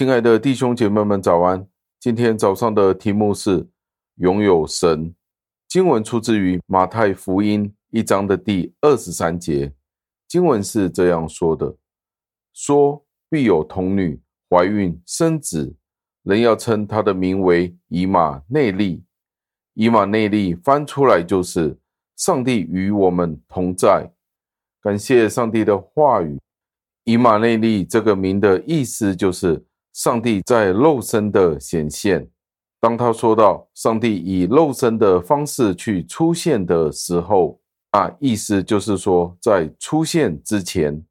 亲爱的弟兄姐妹们，早安！今天早上的题目是拥有神。经文出自于马太福音一章的第二十三节，经文是这样说的：“说必有童女怀孕生子，人要称他的名为以马内利。以马内利翻出来就是上帝与我们同在。感谢上帝的话语。以马内利这个名的意思就是。”上帝在肉身的显现，当他说到上帝以肉身的方式去出现的时候，啊，意思就是说，在出现之前，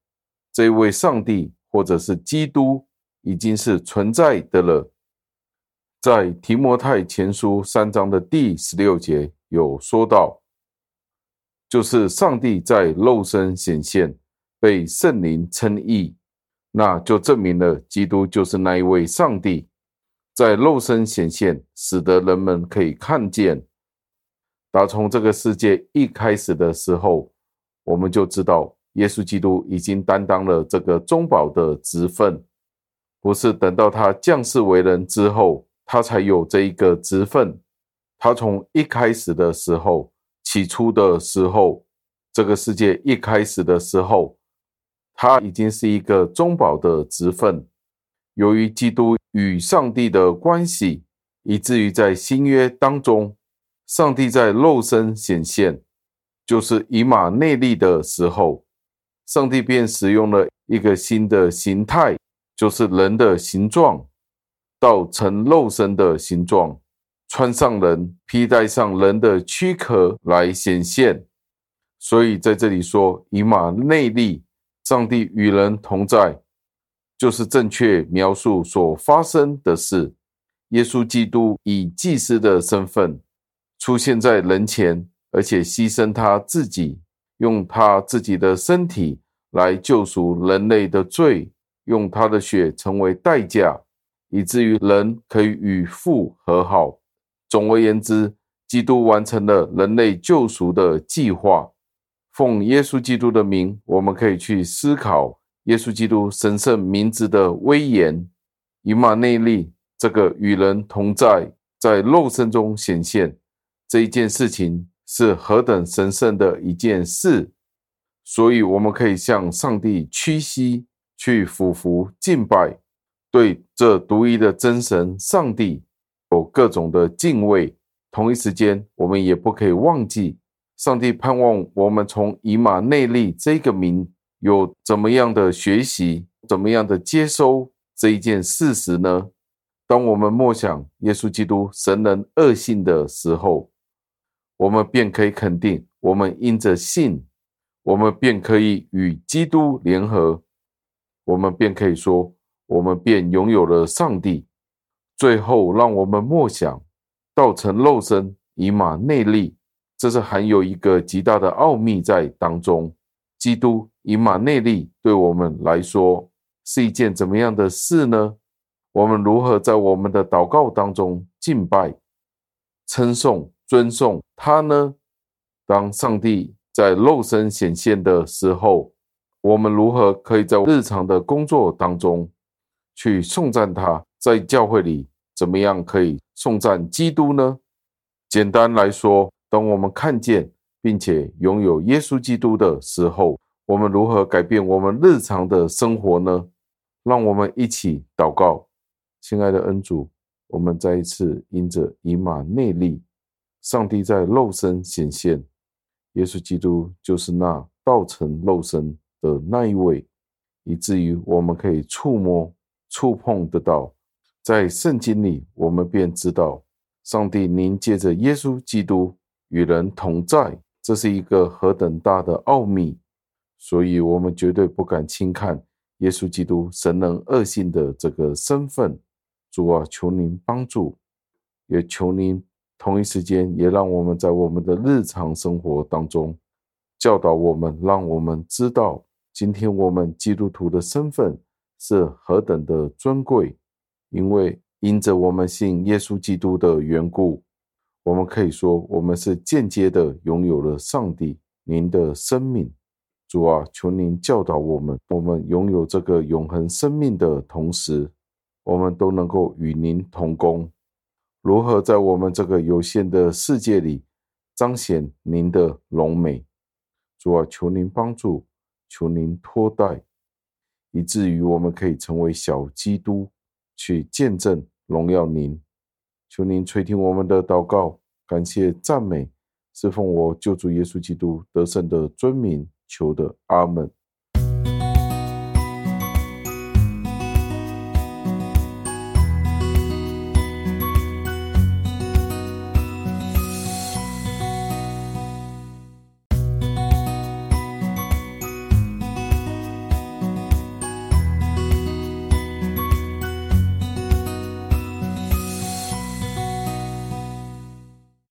这位上帝或者是基督已经是存在的了。在提摩太前书三章的第十六节有说到，就是上帝在肉身显现，被圣灵称义。那就证明了基督就是那一位上帝，在肉身显现，使得人们可以看见。打从这个世界一开始的时候，我们就知道耶稣基督已经担当了这个中保的职分，不是等到他降世为人之后，他才有这一个职分。他从一开始的时候，起初的时候，这个世界一开始的时候。他已经是一个中保的职分，由于基督与上帝的关系，以至于在新约当中，上帝在肉身显现，就是以马内利的时候，上帝便使用了一个新的形态，就是人的形状，到成肉身的形状，穿上人，披戴上人的躯壳来显现。所以在这里说以马内利。上帝与人同在，就是正确描述所发生的事。耶稣基督以祭司的身份出现在人前，而且牺牲他自己，用他自己的身体来救赎人类的罪，用他的血成为代价，以至于人可以与父和好。总而言之，基督完成了人类救赎的计划。奉耶稣基督的名，我们可以去思考耶稣基督神圣名字的威严。以马内利这个与人同在，在肉身中显现这一件事情是何等神圣的一件事，所以我们可以向上帝屈膝，去俯伏敬拜，对这独一的真神上帝有各种的敬畏。同一时间，我们也不可以忘记。上帝盼望我们从以马内利这个名有怎么样的学习，怎么样的接收这一件事实呢？当我们默想耶稣基督神人二性的时候，我们便可以肯定，我们因着信，我们便可以与基督联合，我们便可以说，我们便拥有了上帝。最后，让我们默想道成肉身以马内利。这是含有一个极大的奥秘在当中。基督以马内利对我们来说是一件怎么样的事呢？我们如何在我们的祷告当中敬拜、称颂、尊颂他呢？当上帝在肉身显现的时候，我们如何可以在日常的工作当中去颂赞他？在教会里怎么样可以颂赞基督呢？简单来说。当我们看见并且拥有耶稣基督的时候，我们如何改变我们日常的生活呢？让我们一起祷告，亲爱的恩主，我们再一次因着以马内利，上帝在肉身显现，耶稣基督就是那道成肉身的那一位，以至于我们可以触摸、触碰得到。在圣经里，我们便知道，上帝您借着耶稣基督。与人同在，这是一个何等大的奥秘，所以我们绝对不敢轻看耶稣基督神人二性的这个身份。主啊，求您帮助，也求您同一时间也让我们在我们的日常生活当中教导我们，让我们知道今天我们基督徒的身份是何等的尊贵，因为因着我们信耶稣基督的缘故。我们可以说，我们是间接的拥有了上帝您的生命。主啊，求您教导我们，我们拥有这个永恒生命的同时，我们都能够与您同工。如何在我们这个有限的世界里彰显您的荣美？主啊，求您帮助，求您托带，以至于我们可以成为小基督，去见证荣耀您。求您垂听我们的祷告，感谢赞美，侍奉我救主耶稣基督得胜的尊名求的，阿门。